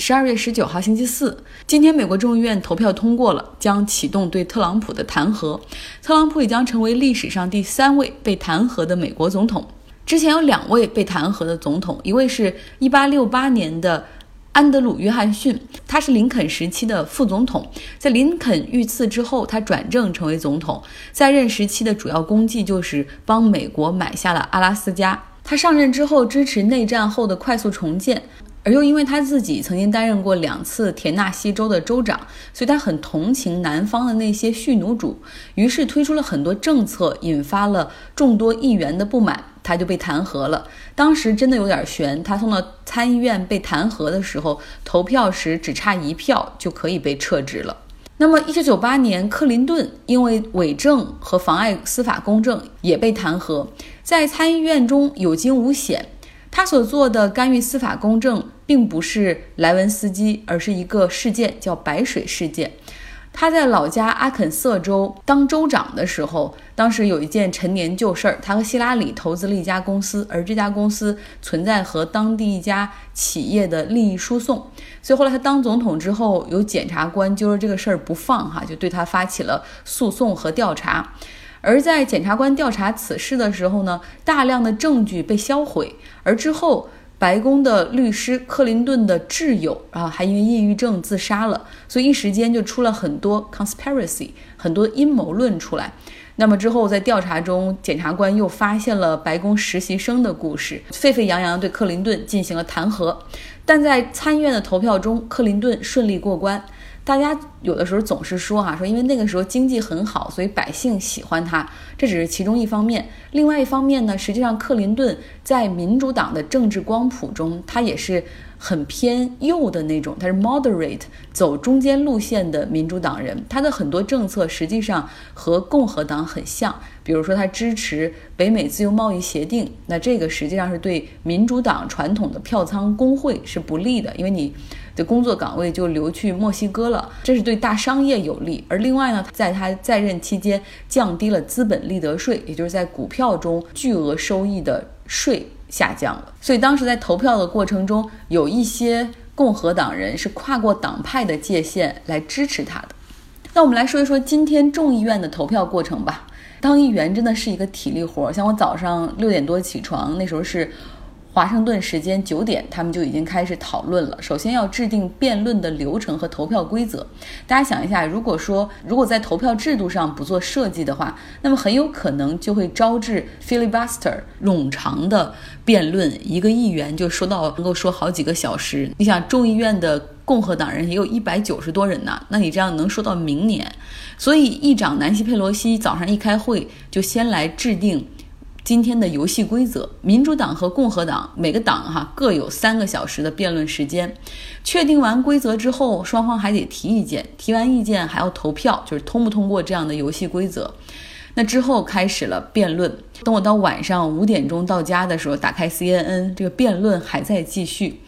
十二月十九号星期四，今天美国众议院投票通过了，将启动对特朗普的弹劾。特朗普也将成为历史上第三位被弹劾的美国总统。之前有两位被弹劾的总统，一位是一八六八年的安德鲁·约翰逊，他是林肯时期的副总统。在林肯遇刺之后，他转正成为总统，在任时期的主要功绩就是帮美国买下了阿拉斯加。他上任之后，支持内战后的快速重建。而又因为他自己曾经担任过两次田纳西州的州长，所以他很同情南方的那些蓄奴主，于是推出了很多政策，引发了众多议员的不满，他就被弹劾了。当时真的有点悬，他送到参议院被弹劾的时候，投票时只差一票就可以被撤职了。那么，一九九八年，克林顿因为伪证和妨碍司法公正也被弹劾，在参议院中有惊无险。他所做的干预司法公正，并不是莱文斯基，而是一个事件，叫白水事件。他在老家阿肯色州当州长的时候，当时有一件陈年旧事儿，他和希拉里投资了一家公司，而这家公司存在和当地一家企业的利益输送，所以后来他当总统之后，有检察官揪着这个事儿不放，哈，就对他发起了诉讼和调查。而在检察官调查此事的时候呢，大量的证据被销毁，而之后白宫的律师克林顿的挚友啊，还因为抑郁症自杀了，所以一时间就出了很多 conspiracy，很多阴谋论出来。那么之后在调查中，检察官又发现了白宫实习生的故事，沸沸扬扬对克林顿进行了弹劾。但在参议院的投票中，克林顿顺利过关。大家有的时候总是说哈，说因为那个时候经济很好，所以百姓喜欢他，这只是其中一方面。另外一方面呢，实际上克林顿在民主党的政治光谱中，他也是很偏右的那种，他是 moderate，走中间路线的民主党人。他的很多政策实际上和共和党很像，比如说他支持北美自由贸易协定，那这个实际上是对民主党传统的票仓工会是不利的，因为你。的工作岗位就流去墨西哥了，这是对大商业有利。而另外呢，在他在任期间降低了资本利得税，也就是在股票中巨额收益的税下降了。所以当时在投票的过程中，有一些共和党人是跨过党派的界限来支持他的。那我们来说一说今天众议院的投票过程吧。当议员真的是一个体力活，像我早上六点多起床，那时候是。华盛顿时间九点，他们就已经开始讨论了。首先要制定辩论的流程和投票规则。大家想一下，如果说如果在投票制度上不做设计的话，那么很有可能就会招致 filibuster 冗长的辩论，一个议员就说到能够说好几个小时。你想，众议院的共和党人也有一百九十多人呢，那你这样能说到明年？所以议长南希佩罗西早上一开会就先来制定。今天的游戏规则，民主党和共和党每个党哈各有三个小时的辩论时间。确定完规则之后，双方还得提意见，提完意见还要投票，就是通不通过这样的游戏规则。那之后开始了辩论。等我到晚上五点钟到家的时候，打开 CNN，这个辩论还在继续。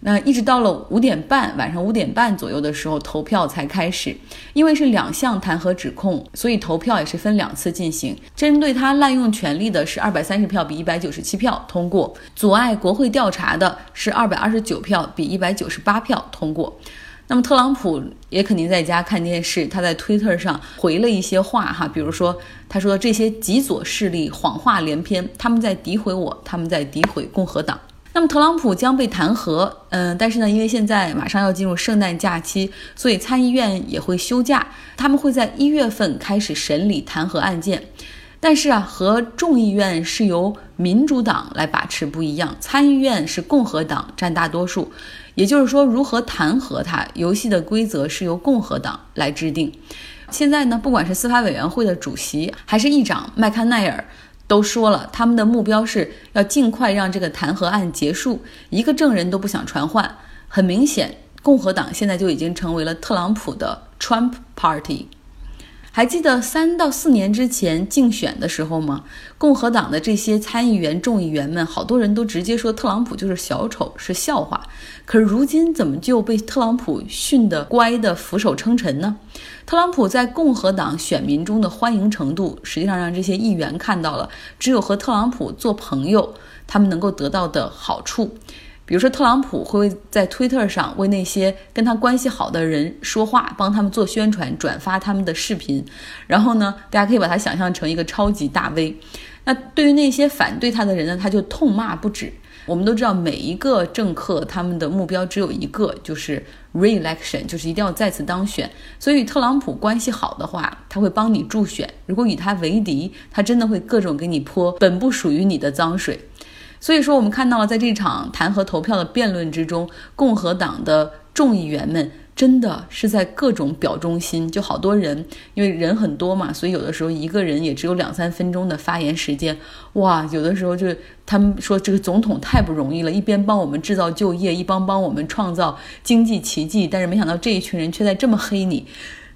那一直到了五点半，晚上五点半左右的时候，投票才开始。因为是两项弹劾指控，所以投票也是分两次进行。针对他滥用权力的是二百三十票比一百九十七票通过，阻碍国会调查的是二百二十九票比一百九十八票通过。那么特朗普也肯定在家看电视，他在推特上回了一些话哈，比如说他说这些极左势力谎话连篇，他们在诋毁我，他们在诋毁共和党。那么特朗普将被弹劾，嗯，但是呢，因为现在马上要进入圣诞假期，所以参议院也会休假，他们会在一月份开始审理弹劾案件。但是啊，和众议院是由民主党来把持不一样，参议院是共和党占大多数，也就是说，如何弹劾他，游戏的规则是由共和党来制定。现在呢，不管是司法委员会的主席还是议长麦康奈尔。都说了，他们的目标是要尽快让这个弹劾案结束，一个证人都不想传唤。很明显，共和党现在就已经成为了特朗普的 Trump Party。还记得三到四年之前竞选的时候吗？共和党的这些参议员、众议员们，好多人都直接说特朗普就是小丑，是笑话。可是如今怎么就被特朗普训得乖的俯首称臣呢？特朗普在共和党选民中的欢迎程度，实际上让这些议员看到了，只有和特朗普做朋友，他们能够得到的好处。比如说，特朗普会在推特上为那些跟他关系好的人说话，帮他们做宣传，转发他们的视频。然后呢，大家可以把他想象成一个超级大 V。那对于那些反对他的人呢，他就痛骂不止。我们都知道，每一个政客他们的目标只有一个，就是 re-election，就是一定要再次当选。所以，特朗普关系好的话，他会帮你助选；如果与他为敌，他真的会各种给你泼本不属于你的脏水。所以说，我们看到了，在这场弹劾投票的辩论之中，共和党的众议员们真的是在各种表忠心。就好多人，因为人很多嘛，所以有的时候一个人也只有两三分钟的发言时间。哇，有的时候就他们说这个总统太不容易了，一边帮我们制造就业，一帮帮我们创造经济奇迹，但是没想到这一群人却在这么黑你。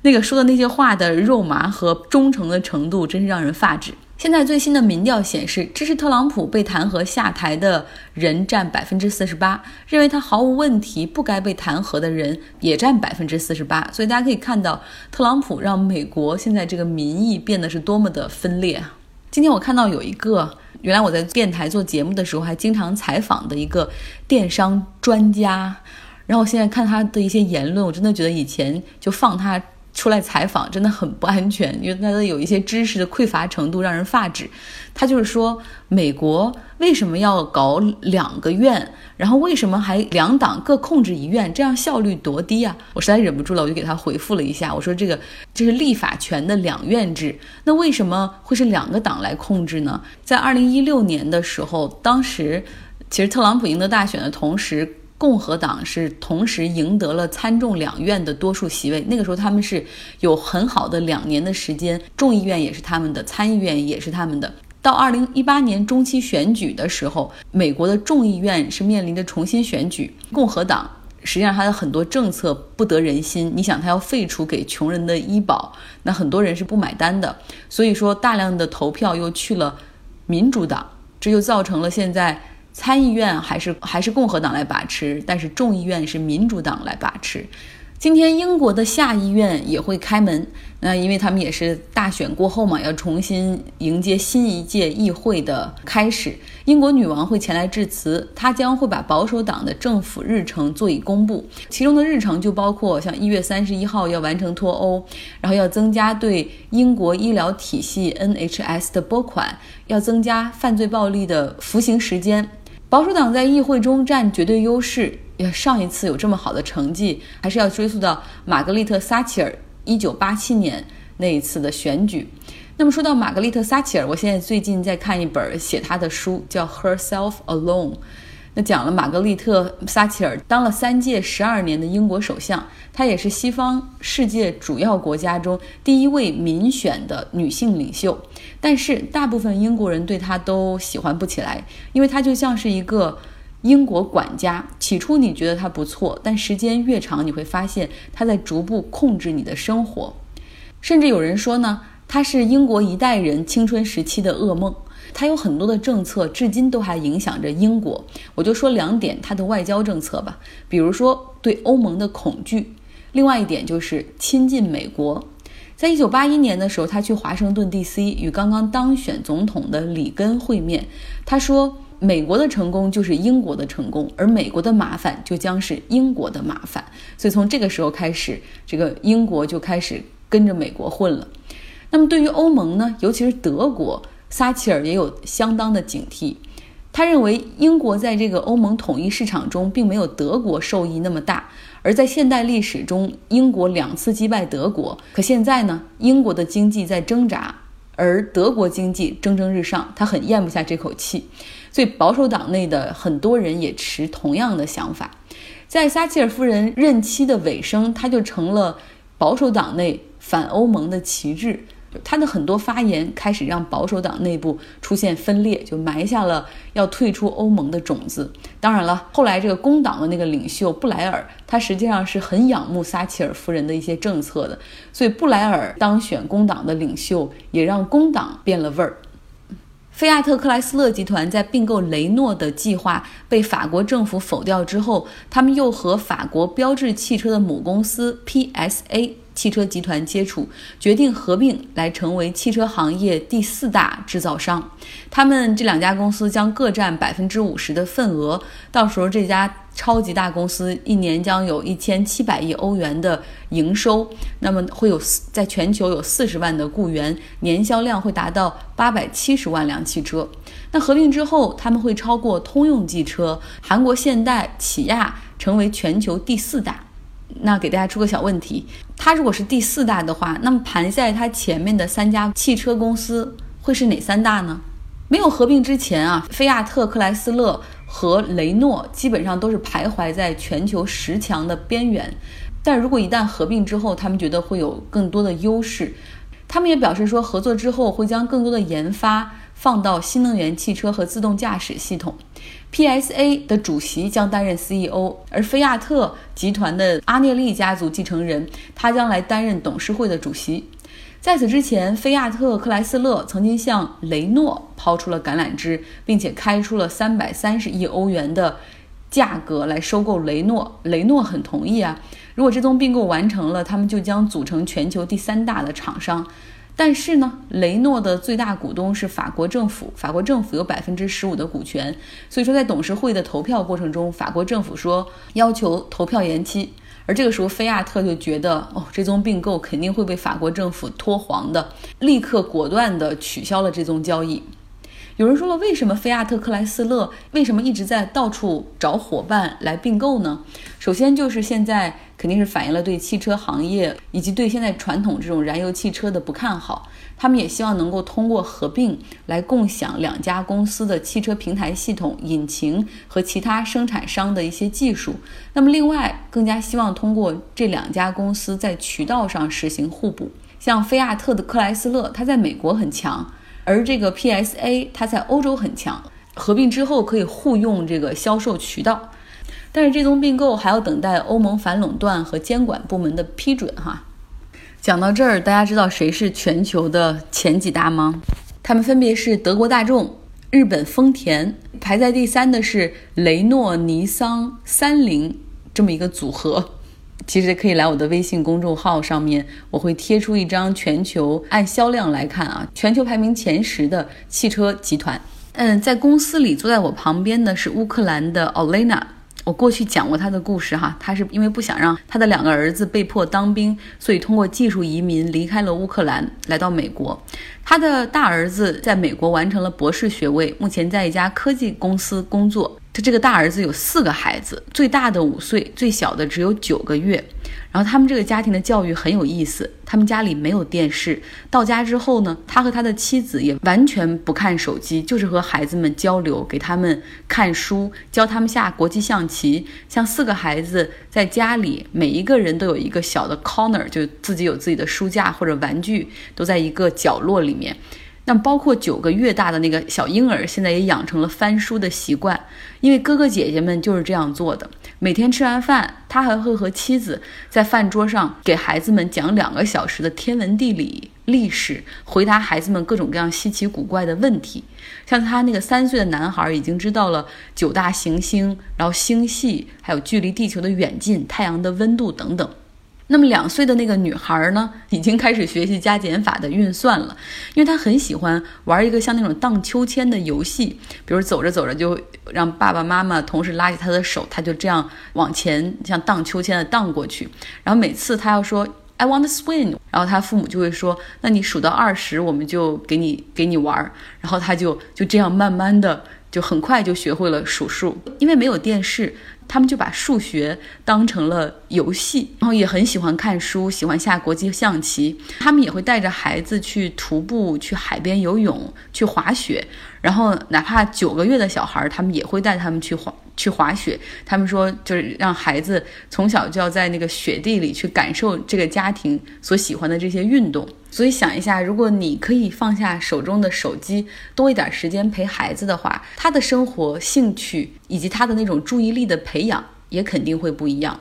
那个说的那些话的肉麻和忠诚的程度，真是让人发指。现在最新的民调显示，支持特朗普被弹劾下台的人占百分之四十八，认为他毫无问题不该被弹劾的人也占百分之四十八。所以大家可以看到，特朗普让美国现在这个民意变得是多么的分裂！今天我看到有一个，原来我在电台做节目的时候还经常采访的一个电商专家，然后我现在看他的一些言论，我真的觉得以前就放他。出来采访真的很不安全，因为他的有一些知识的匮乏程度让人发指。他就是说，美国为什么要搞两个院，然后为什么还两党各控制一院，这样效率多低啊！我实在忍不住了，我就给他回复了一下，我说这个这是立法权的两院制，那为什么会是两个党来控制呢？在二零一六年的时候，当时其实特朗普赢得大选的同时。共和党是同时赢得了参众两院的多数席位，那个时候他们是有很好的两年的时间，众议院也是他们的，参议院也是他们的。到二零一八年中期选举的时候，美国的众议院是面临着重新选举，共和党实际上他的很多政策不得人心，你想他要废除给穷人的医保，那很多人是不买单的，所以说大量的投票又去了民主党，这就造成了现在。参议院还是还是共和党来把持，但是众议院是民主党来把持。今天英国的下议院也会开门，那因为他们也是大选过后嘛，要重新迎接新一届议会的开始。英国女王会前来致辞，她将会把保守党的政府日程做以公布，其中的日程就包括像一月三十一号要完成脱欧，然后要增加对英国医疗体系 NHS 的拨款，要增加犯罪暴力的服刑时间。保守党在议会中占绝对优势，上一次有这么好的成绩，还是要追溯到玛格丽特·撒切尔一九八七年那一次的选举。那么说到玛格丽特·撒切尔，我现在最近在看一本写她的书，叫《Herself Alone》。那讲了玛格丽特·撒切尔当了三届十二年的英国首相，她也是西方世界主要国家中第一位民选的女性领袖。但是大部分英国人对她都喜欢不起来，因为她就像是一个英国管家。起初你觉得她不错，但时间越长，你会发现她在逐步控制你的生活。甚至有人说呢，她是英国一代人青春时期的噩梦。他有很多的政策，至今都还影响着英国。我就说两点他的外交政策吧，比如说对欧盟的恐惧，另外一点就是亲近美国。在一九八一年的时候，他去华盛顿 D.C. 与刚刚当选总统的里根会面。他说：“美国的成功就是英国的成功，而美国的麻烦就将是英国的麻烦。”所以从这个时候开始，这个英国就开始跟着美国混了。那么对于欧盟呢，尤其是德国。撒切尔也有相当的警惕，他认为英国在这个欧盟统一市场中并没有德国受益那么大，而在现代历史中，英国两次击败德国，可现在呢，英国的经济在挣扎，而德国经济蒸蒸日上，他很咽不下这口气，所以保守党内的很多人也持同样的想法，在撒切尔夫人任期的尾声，他就成了保守党内反欧盟的旗帜。他的很多发言开始让保守党内部出现分裂，就埋下了要退出欧盟的种子。当然了，后来这个工党的那个领袖布莱尔，他实际上是很仰慕撒切尔夫人的一些政策的，所以布莱尔当选工党的领袖，也让工党变了味儿。菲亚特克莱斯勒集团在并购雷诺的计划被法国政府否掉之后，他们又和法国标致汽车的母公司 PSA。汽车集团接触，决定合并来成为汽车行业第四大制造商。他们这两家公司将各占百分之五十的份额，到时候这家超级大公司一年将有一千七百亿欧元的营收，那么会有在全球有四十万的雇员，年销量会达到八百七十万辆汽车。那合并之后，他们会超过通用汽车、韩国现代、起亚，成为全球第四大。那给大家出个小问题，它如果是第四大的话，那么盘在它前面的三家汽车公司会是哪三大呢？没有合并之前啊，菲亚特克莱斯勒和雷诺基本上都是徘徊在全球十强的边缘。但如果一旦合并之后，他们觉得会有更多的优势。他们也表示说，合作之后会将更多的研发放到新能源汽车和自动驾驶系统。PSA 的主席将担任 CEO，而菲亚特集团的阿涅利家族继承人，他将来担任董事会的主席。在此之前，菲亚特克莱斯勒曾经向雷诺抛出了橄榄枝，并且开出了三百三十亿欧元的价格来收购雷诺。雷诺很同意啊，如果这宗并购完成了，他们就将组成全球第三大的厂商。但是呢，雷诺的最大股东是法国政府，法国政府有百分之十五的股权，所以说在董事会的投票过程中，法国政府说要求投票延期，而这个时候菲亚特就觉得哦，这宗并购肯定会被法国政府拖黄的，立刻果断地取消了这宗交易。有人说了，为什么菲亚特克莱斯勒为什么一直在到处找伙伴来并购呢？首先就是现在肯定是反映了对汽车行业以及对现在传统这种燃油汽车的不看好。他们也希望能够通过合并来共享两家公司的汽车平台系统、引擎和其他生产商的一些技术。那么另外，更加希望通过这两家公司在渠道上实行互补。像菲亚特的克莱斯勒，它在美国很强。而这个 PSA 它在欧洲很强，合并之后可以互用这个销售渠道，但是这宗并购还要等待欧盟反垄断和监管部门的批准哈。讲到这儿，大家知道谁是全球的前几大吗？他们分别是德国大众、日本丰田，排在第三的是雷诺、尼桑、三菱这么一个组合。其实可以来我的微信公众号上面，我会贴出一张全球按销量来看啊，全球排名前十的汽车集团。嗯，在公司里坐在我旁边的是乌克兰的 Olena，我过去讲过他的故事哈，他是因为不想让他的两个儿子被迫当兵，所以通过技术移民离开了乌克兰，来到美国。他的大儿子在美国完成了博士学位，目前在一家科技公司工作。他这个大儿子有四个孩子，最大的五岁，最小的只有九个月。然后他们这个家庭的教育很有意思，他们家里没有电视。到家之后呢，他和他的妻子也完全不看手机，就是和孩子们交流，给他们看书，教他们下国际象棋。像四个孩子在家里，每一个人都有一个小的 corner，就自己有自己的书架或者玩具，都在一个角落里面。那包括九个月大的那个小婴儿，现在也养成了翻书的习惯，因为哥哥姐姐们就是这样做的。每天吃完饭，他还会和妻子在饭桌上给孩子们讲两个小时的天文地理、历史，回答孩子们各种各样稀奇古怪的问题。像他那个三岁的男孩，已经知道了九大行星，然后星系，还有距离地球的远近、太阳的温度等等。那么两岁的那个女孩呢，已经开始学习加减法的运算了，因为她很喜欢玩一个像那种荡秋千的游戏，比如走着走着就让爸爸妈妈同时拉起她的手，她就这样往前像荡秋千的荡过去。然后每次她要说 I want to swim，然后她父母就会说，那你数到二十，我们就给你给你玩。然后她就就这样慢慢的就很快就学会了数数，因为没有电视。他们就把数学当成了游戏，然后也很喜欢看书，喜欢下国际象棋。他们也会带着孩子去徒步、去海边游泳、去滑雪。然后，哪怕九个月的小孩，他们也会带他们去滑。去滑雪，他们说就是让孩子从小就要在那个雪地里去感受这个家庭所喜欢的这些运动。所以想一下，如果你可以放下手中的手机，多一点时间陪孩子的话，他的生活、兴趣以及他的那种注意力的培养也肯定会不一样。